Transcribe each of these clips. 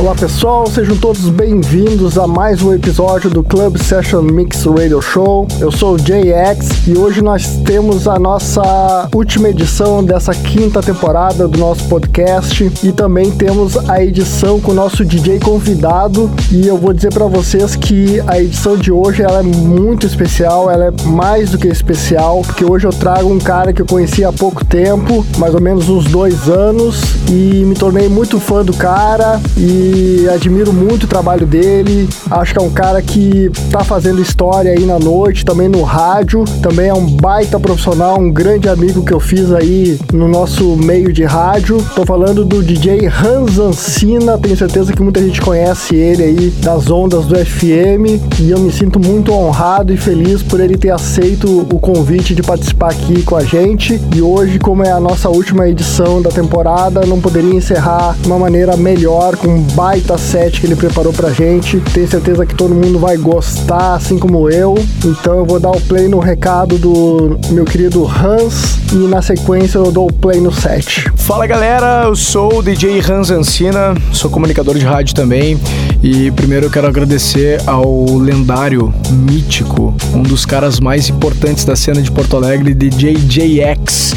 Olá pessoal, sejam todos bem-vindos a mais um episódio do Club Session Mix Radio Show. Eu sou o JX e hoje nós temos a nossa última edição dessa quinta temporada do nosso podcast. E também temos a edição com o nosso DJ convidado. E eu vou dizer para vocês que a edição de hoje ela é muito especial, ela é mais do que especial porque hoje eu trago um cara que eu conheci há pouco tempo, mais ou menos uns dois anos e me tornei muito fã do cara. E admiro muito o trabalho dele. Acho que é um cara que tá fazendo história aí na noite, também no rádio. Também é um baita profissional, um grande amigo que eu fiz aí no nosso meio de rádio. Tô falando do DJ Hans Ancina, tenho certeza que muita gente conhece ele aí das ondas do FM e eu me sinto muito honrado e feliz por ele ter aceito o convite de participar aqui com a gente. E hoje, como é a nossa última edição da temporada, não poderia encerrar de uma maneira melhor com um baita set que ele preparou pra gente. Tenho certeza que todo mundo vai gostar, assim como eu. Então eu vou dar o play no recado do meu querido Hans e na sequência eu dou o play no set. Fala galera, eu sou o DJ Hans Ancina, sou comunicador de rádio também. E primeiro eu quero agradecer ao lendário, mítico, um dos caras mais importantes da cena de Porto Alegre, DJ JX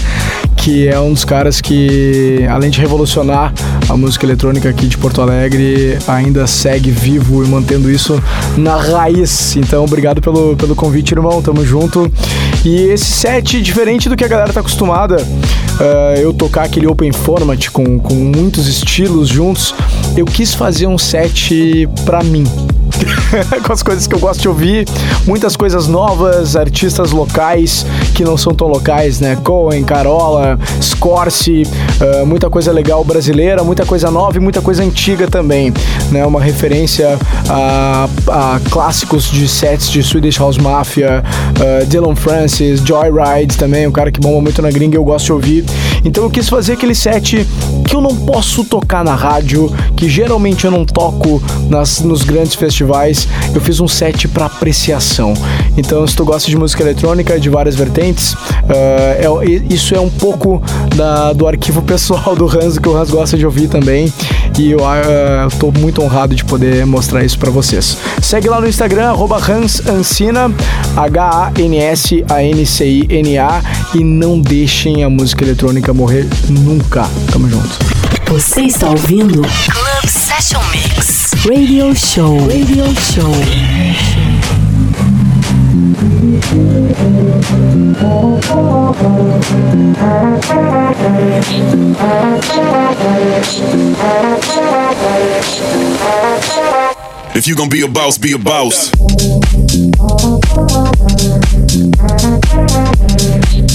que é um dos caras que, além de revolucionar a música eletrônica aqui de Porto Alegre, ainda segue vivo e mantendo isso na raiz. Então, obrigado pelo, pelo convite, irmão. Tamo junto. E esse set, diferente do que a galera tá acostumada, uh, eu tocar aquele open format com, com muitos estilos juntos, eu quis fazer um set pra mim. com as coisas que eu gosto de ouvir, muitas coisas novas, artistas locais que não são tão locais, né? Cohen, Carola, Scorse, uh, muita coisa legal brasileira, muita coisa nova e muita coisa antiga também, né? Uma referência a, a clássicos de sets de Swedish House Mafia, uh, Dylan Francis, Joyride também, um cara que bomba muito na gringa eu gosto de ouvir. Então eu quis fazer aquele set que eu não posso tocar na rádio, que geralmente eu não toco nas, nos grandes festivais. Eu fiz um set para apreciação. Então, se tu gosta de música eletrônica de várias vertentes, uh, é, isso é um pouco da, do arquivo pessoal do Hans, que o Hans gosta de ouvir também. E eu uh, muito honrado de poder mostrar isso para vocês. Segue lá no Instagram, Hans Ancina, H-A-N-S-A-N-C-I-N-A, e não deixem a música eletrônica morrer nunca. Tamo junto. Você está ouvindo Club Session Mix Radio Show. Radio Show. If you gonna be a boss, be a boss.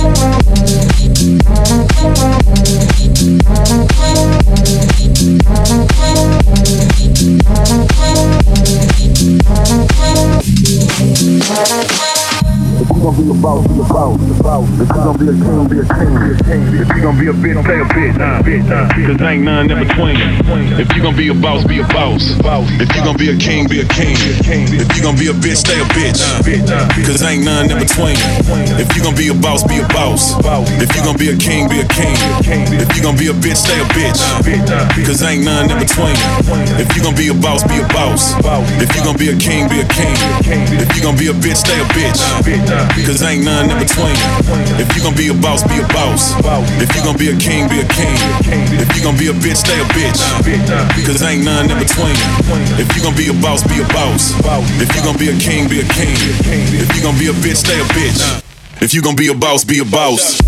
Thank be a king, be a king, be a king. If you gon' be a bitch, stay a bitch. Nah, Cause ain't none in between. If you gon' be a boss, be a boss. If you gonna be a king, be a king. If you gonna be a bitch, stay a bitch. Cause ain't none in between. If you gonna be a boss, be a boss. If you gonna be a king, be a king. If you gonna be a bitch, stay a bitch. Cause ain't none in between. If you gonna be a boss, be a boss. If you gonna be a king, be a king. If you gonna be a bitch, stay a bitch cause ain't none in between. If you gon' be a boss, be a boss. If you gon' be a king, be a king. If you gon' be a bitch, stay a bitch. Cause ain't none in between. If you gon' be a boss, be a boss. If you gon' be a king, be a king. If you gon' be a bitch, stay a bitch. If you gon' be a boss, be a boss.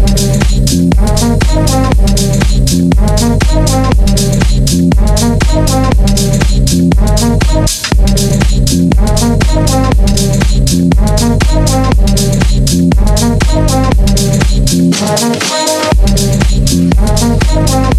Thank you. Thank you.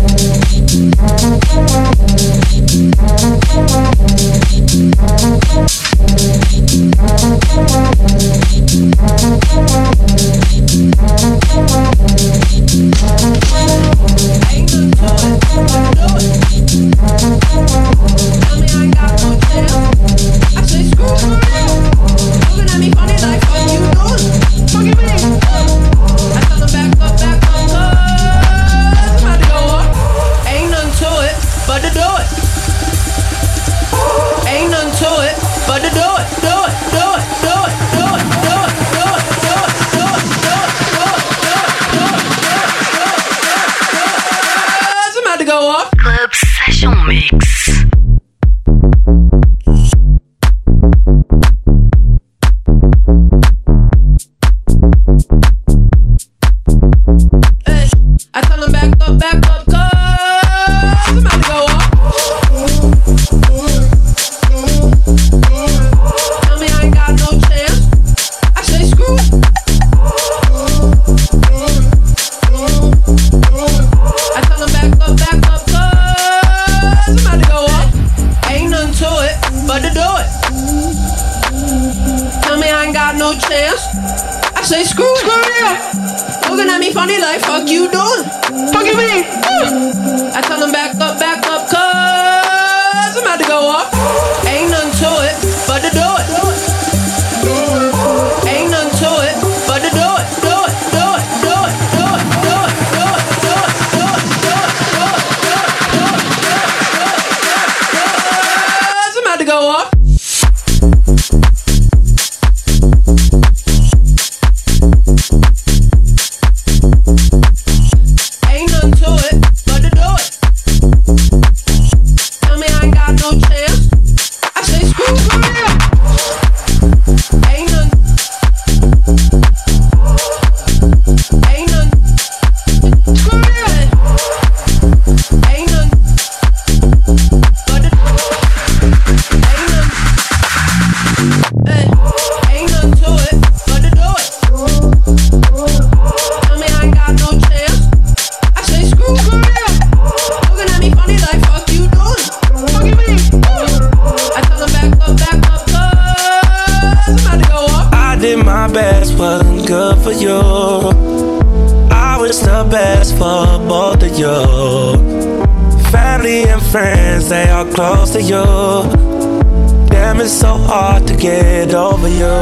over you.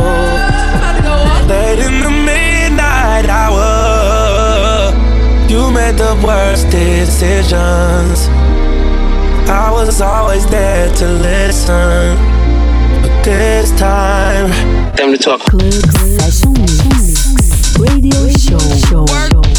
Late in the midnight hour, you made the worst decisions. I was always there to listen, but this time, time to talk. Club Session Mix Radio Show. show.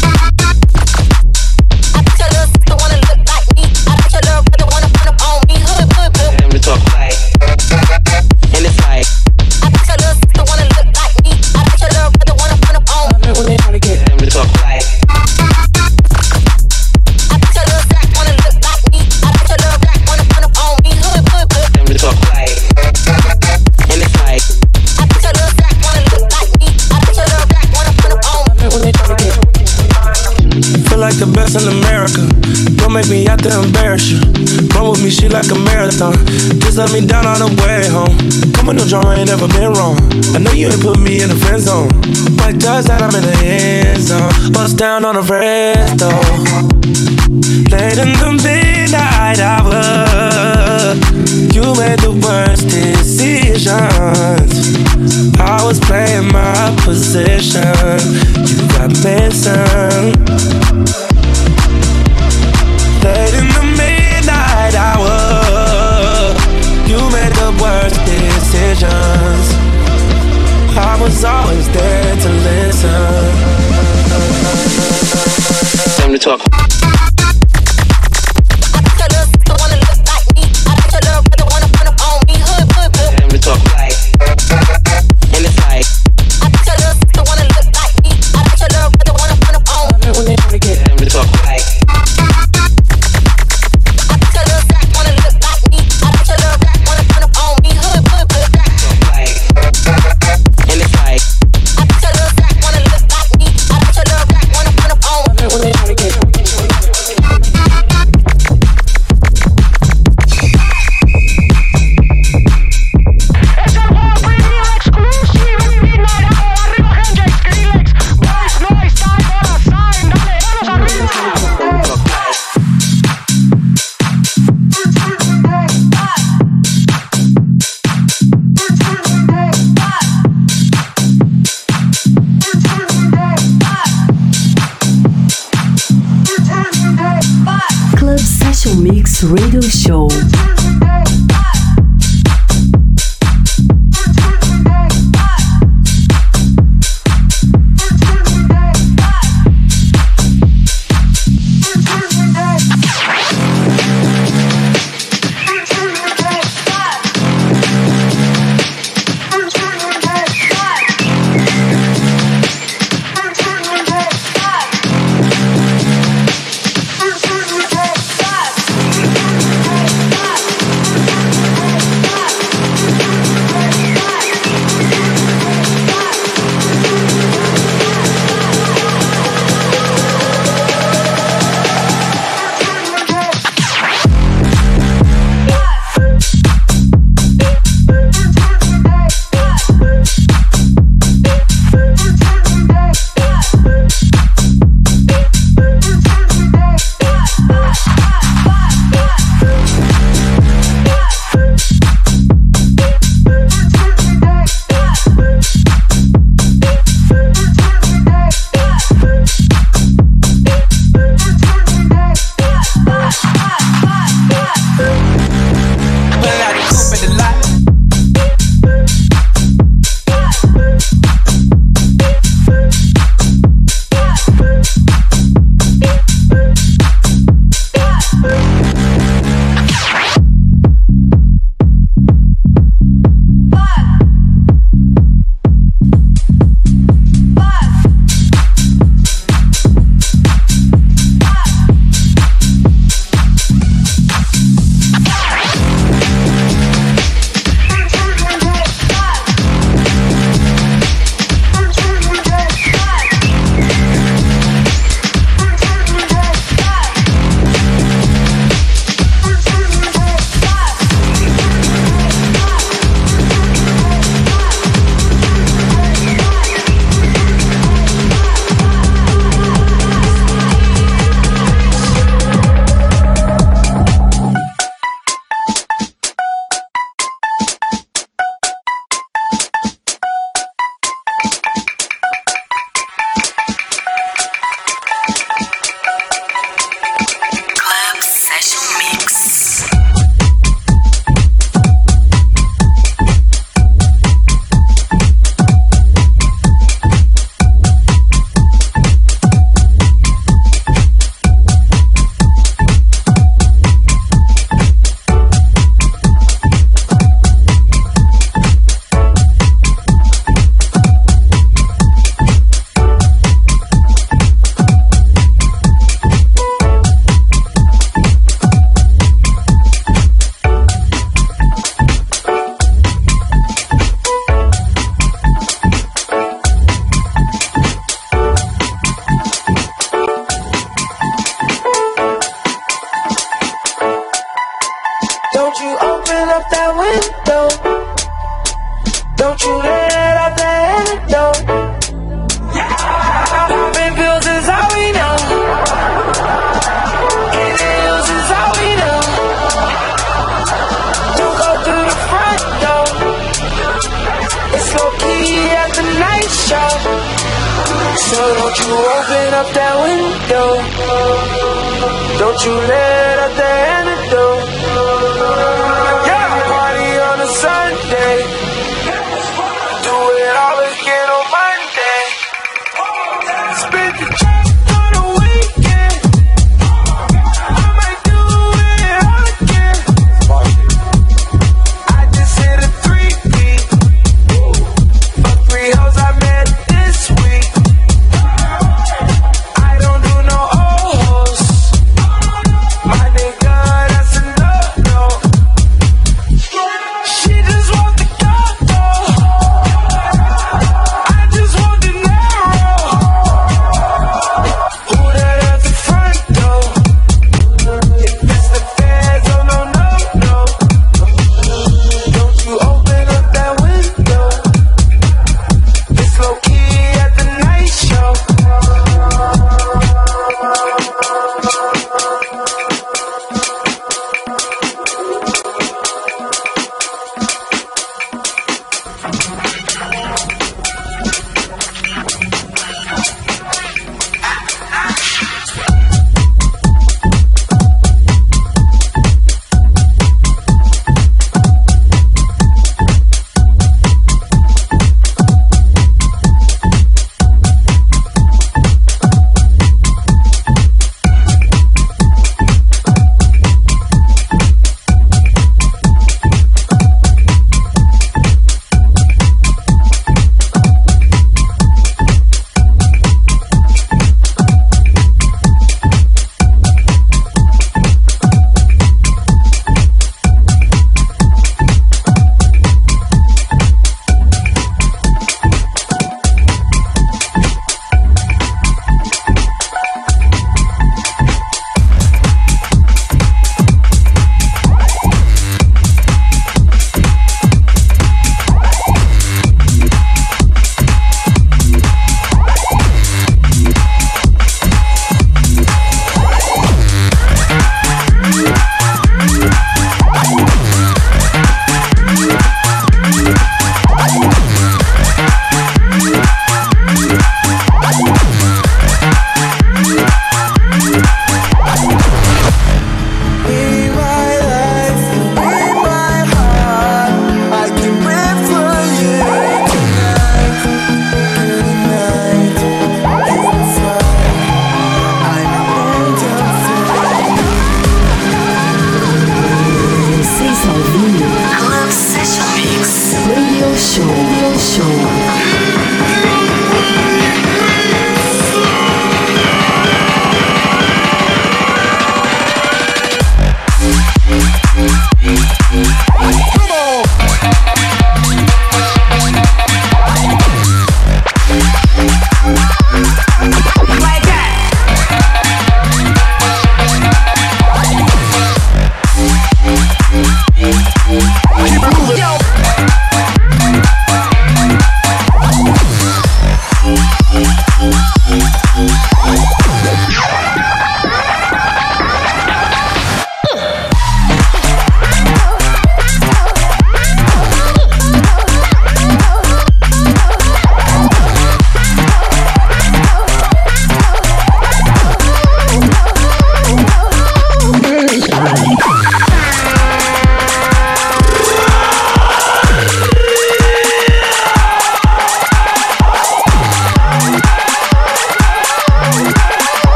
the best in America. Don't make me out to embarrass you. Run with me, she like a marathon. Just let me down on the way home. Come with no drama, ain't never been wrong. I know you ain't put me in the friend zone. Like does that I'm in the end zone. Bust down on the red though. Late in the midnight hour, you made the worst decisions. I was playing my position. You got missing.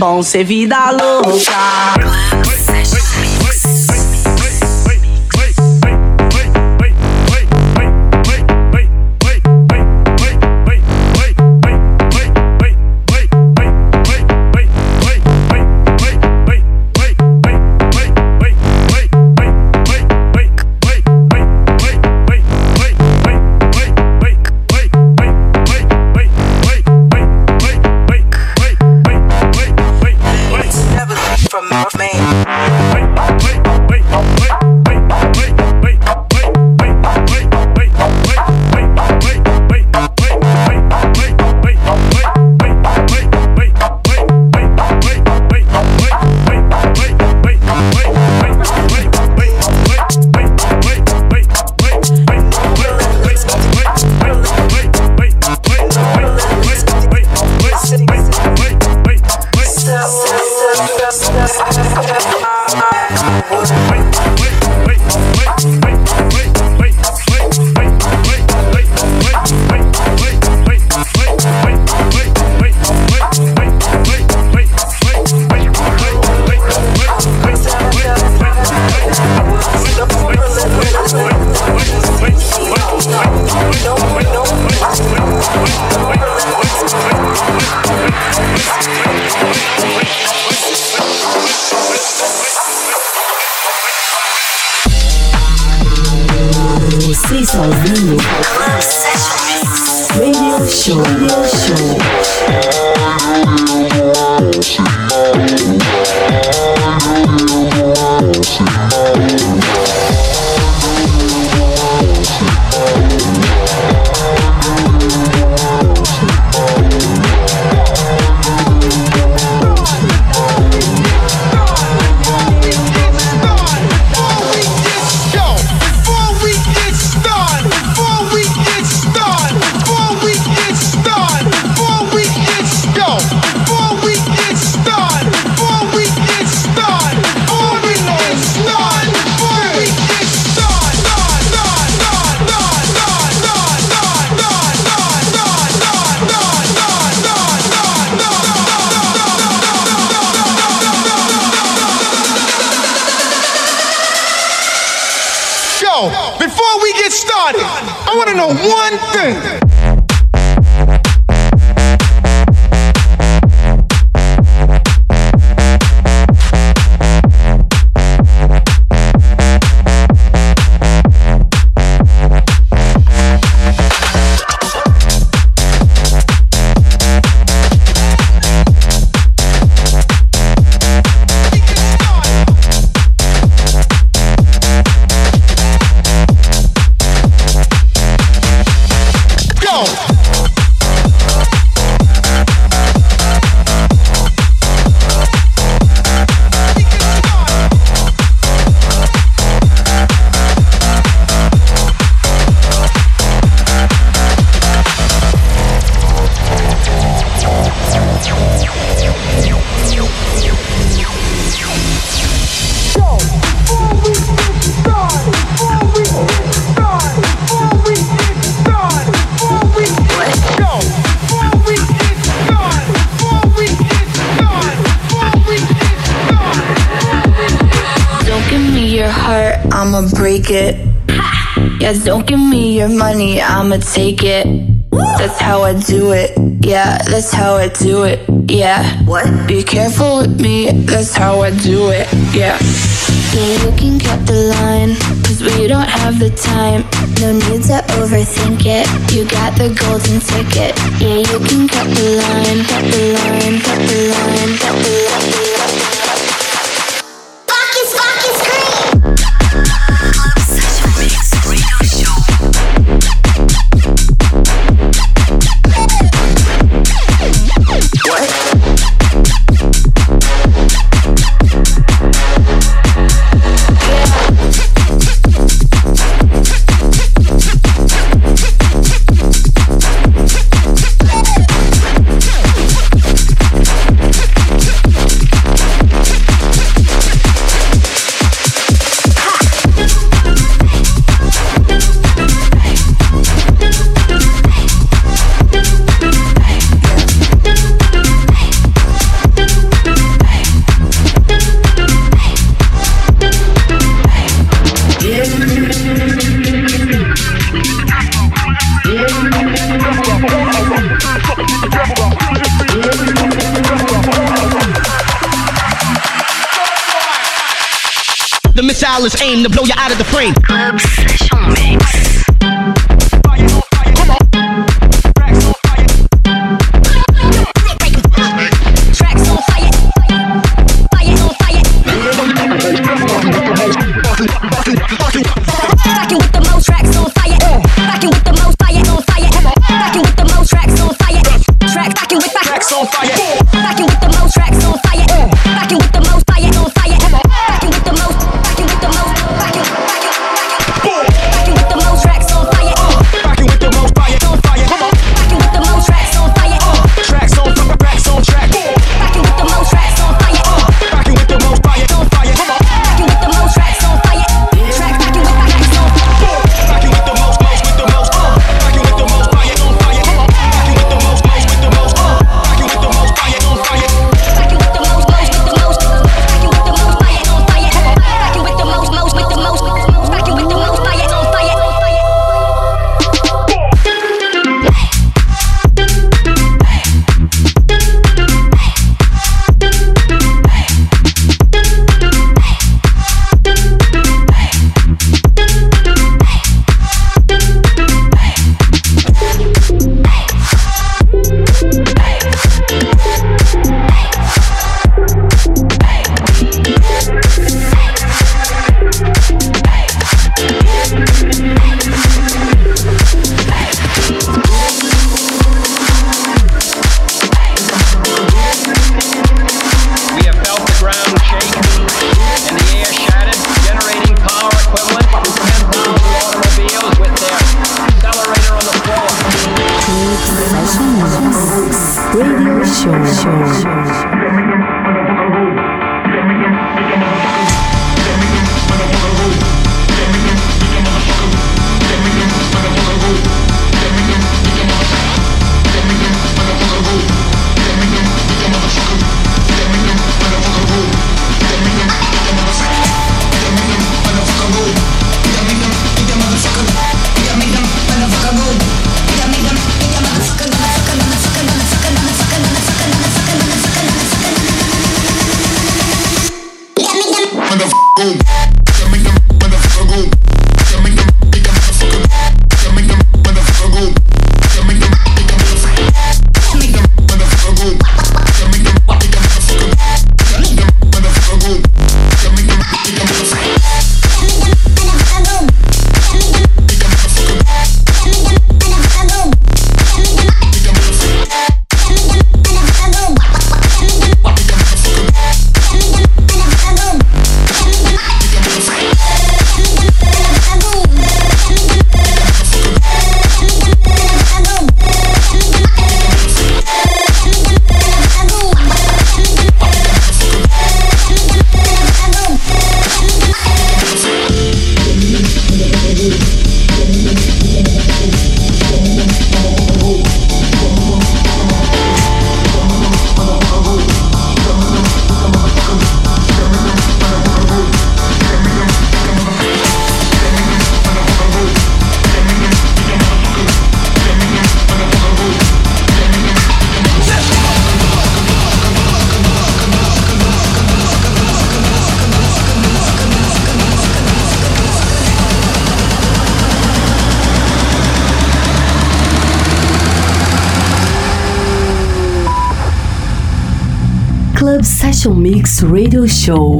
Bom ser vida louca. Yeah, don't give me your money, I'ma take it. That's how I do it. Yeah, that's how I do it. Yeah. What? Be careful with me, that's how I do it. Yeah. Yeah, you can cut the line, cause we don't have the time. No need to overthink it. You got the golden ticket. Yeah, you can cut the line, cut the line, cut the line, cut the line. is Radio Show.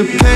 the pain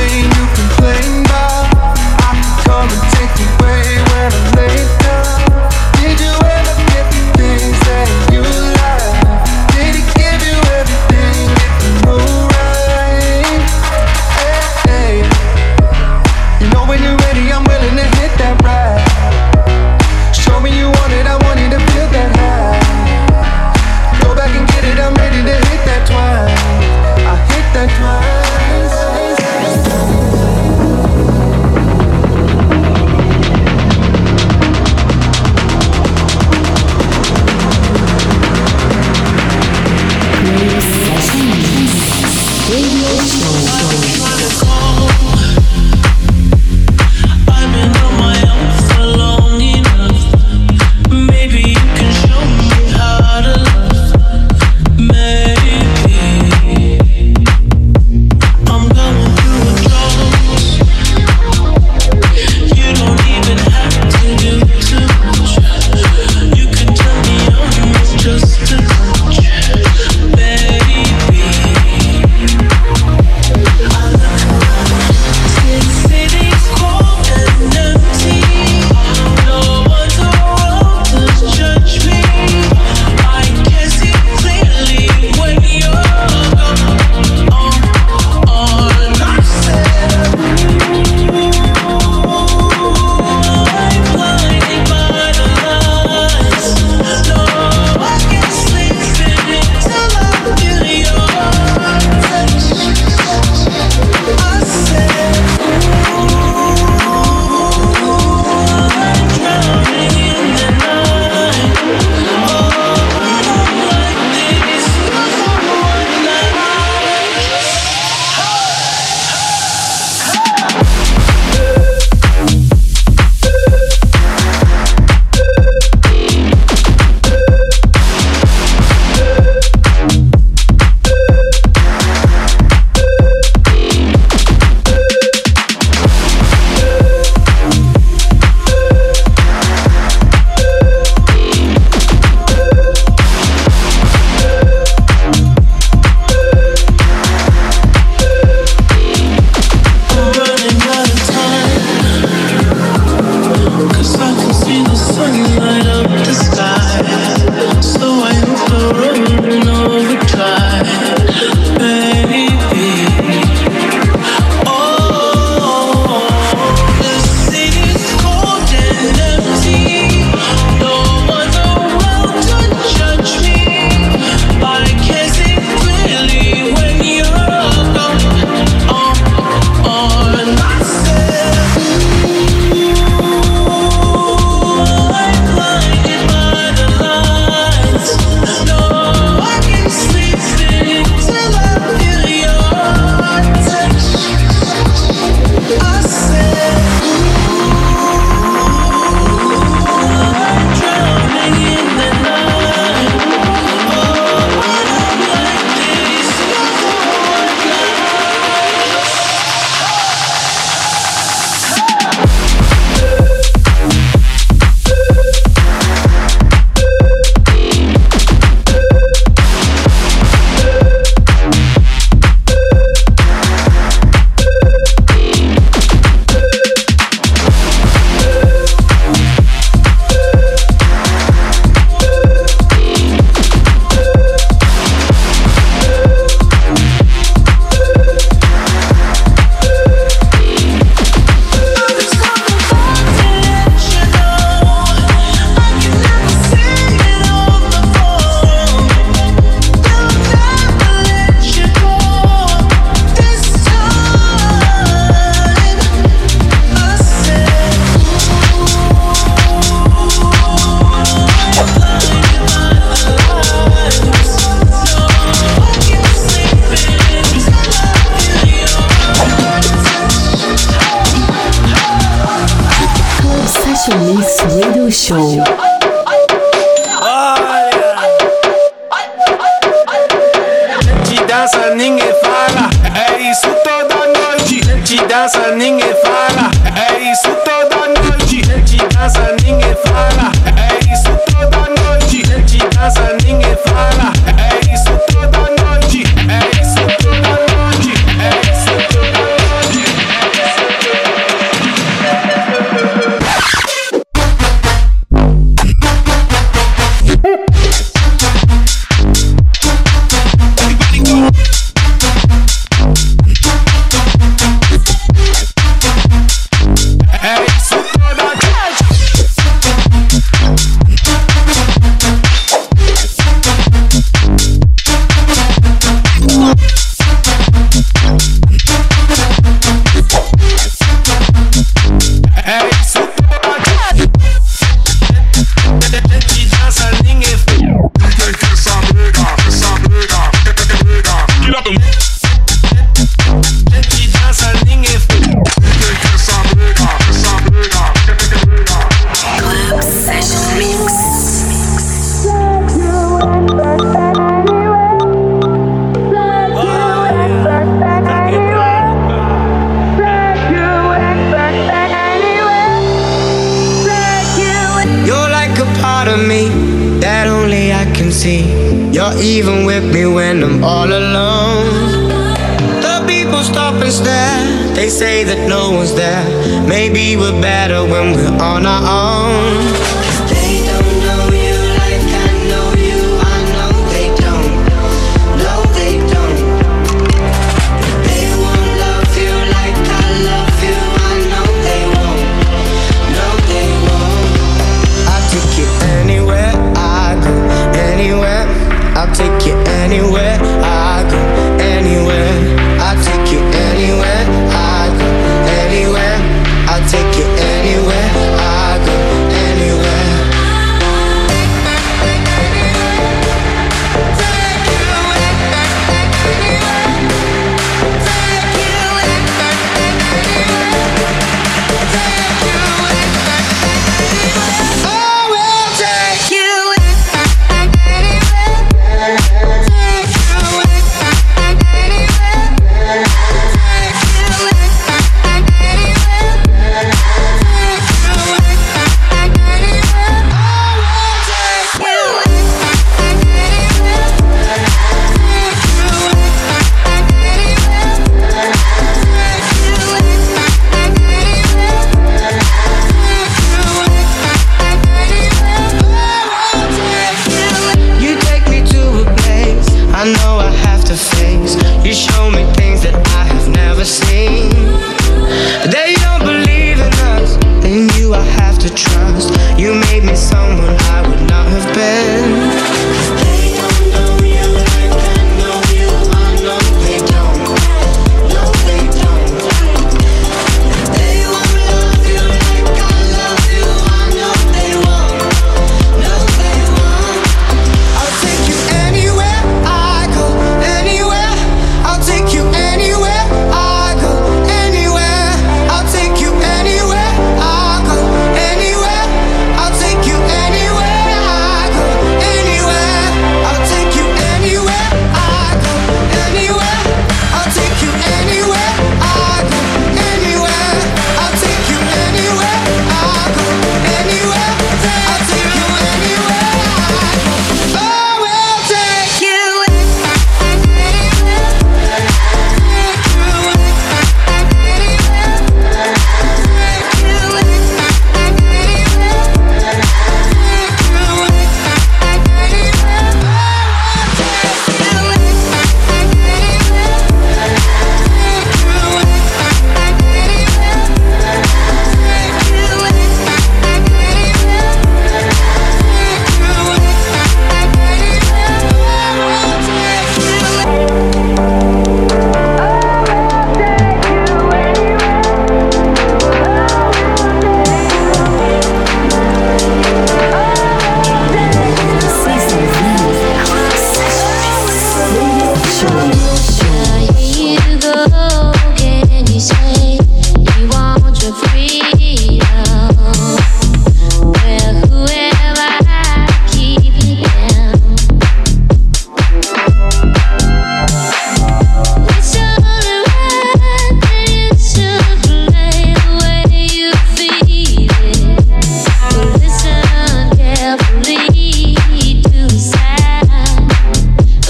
Maybe we're better when we're on our own.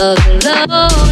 of love.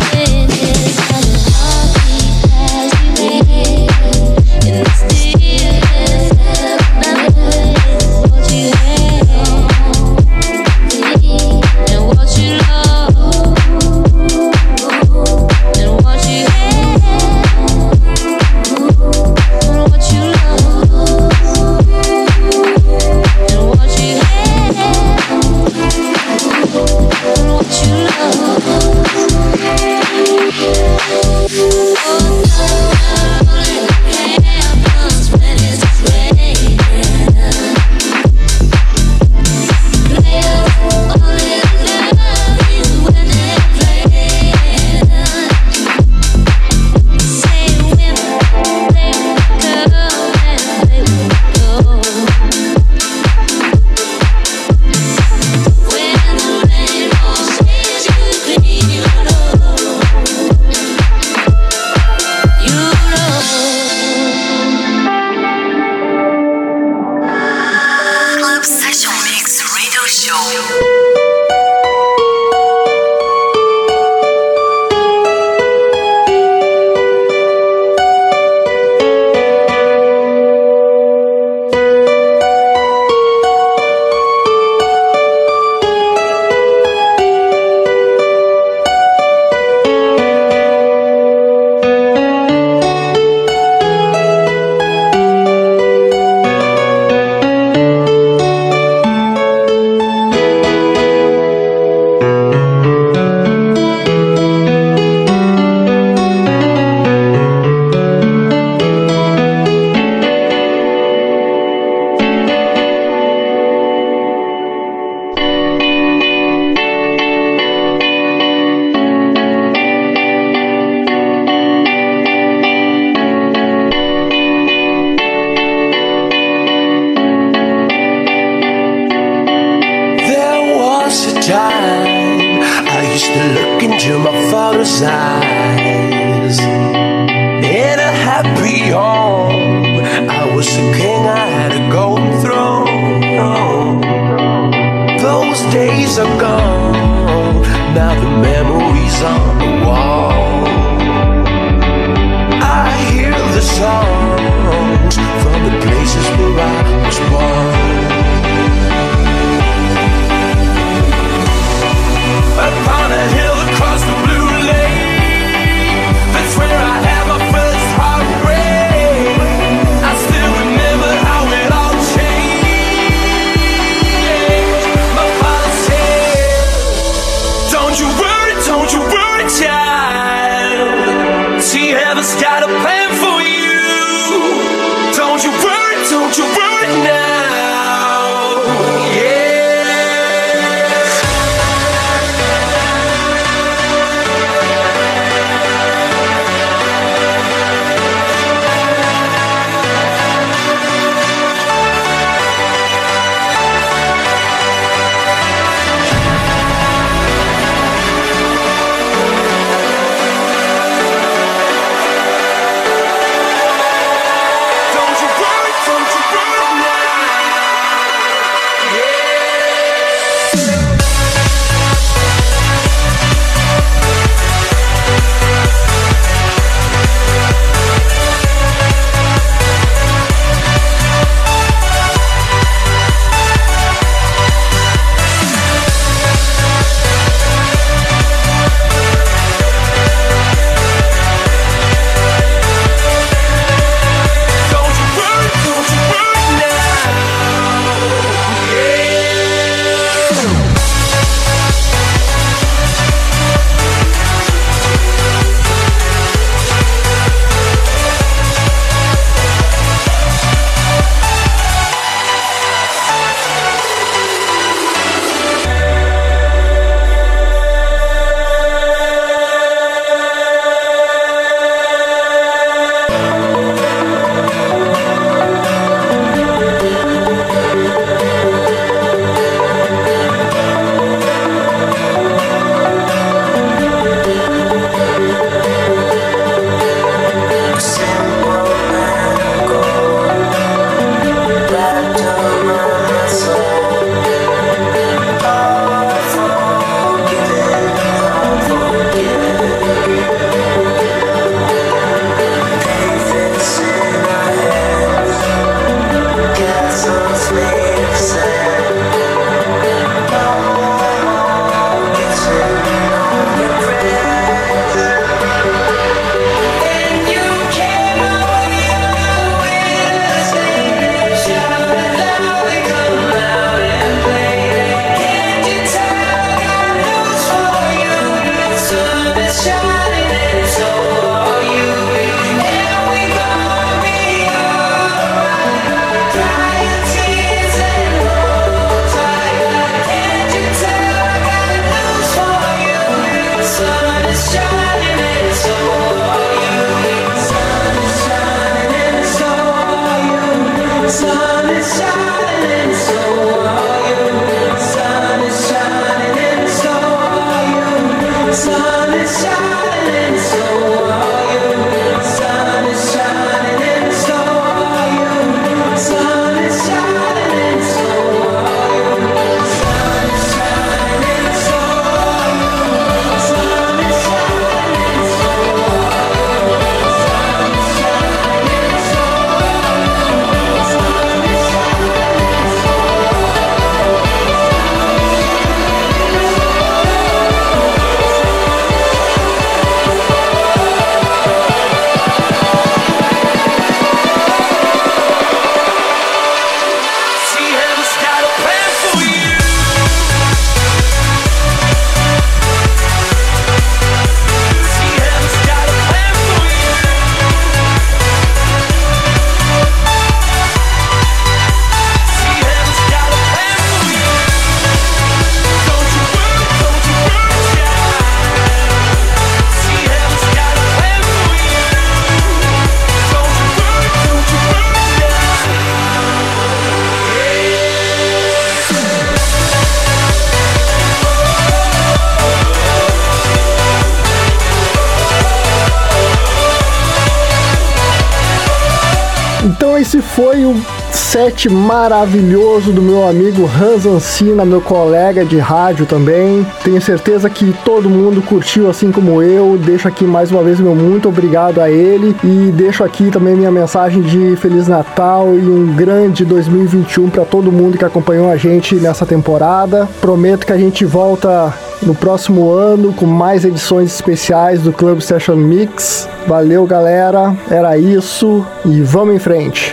Bisa. Set maravilhoso do meu amigo Hans Ancina, meu colega de rádio também. Tenho certeza que todo mundo curtiu assim como eu. Deixo aqui mais uma vez meu muito obrigado a ele e deixo aqui também minha mensagem de Feliz Natal e um grande 2021 para todo mundo que acompanhou a gente nessa temporada. Prometo que a gente volta no próximo ano com mais edições especiais do Club Session Mix. Valeu, galera. Era isso e vamos em frente.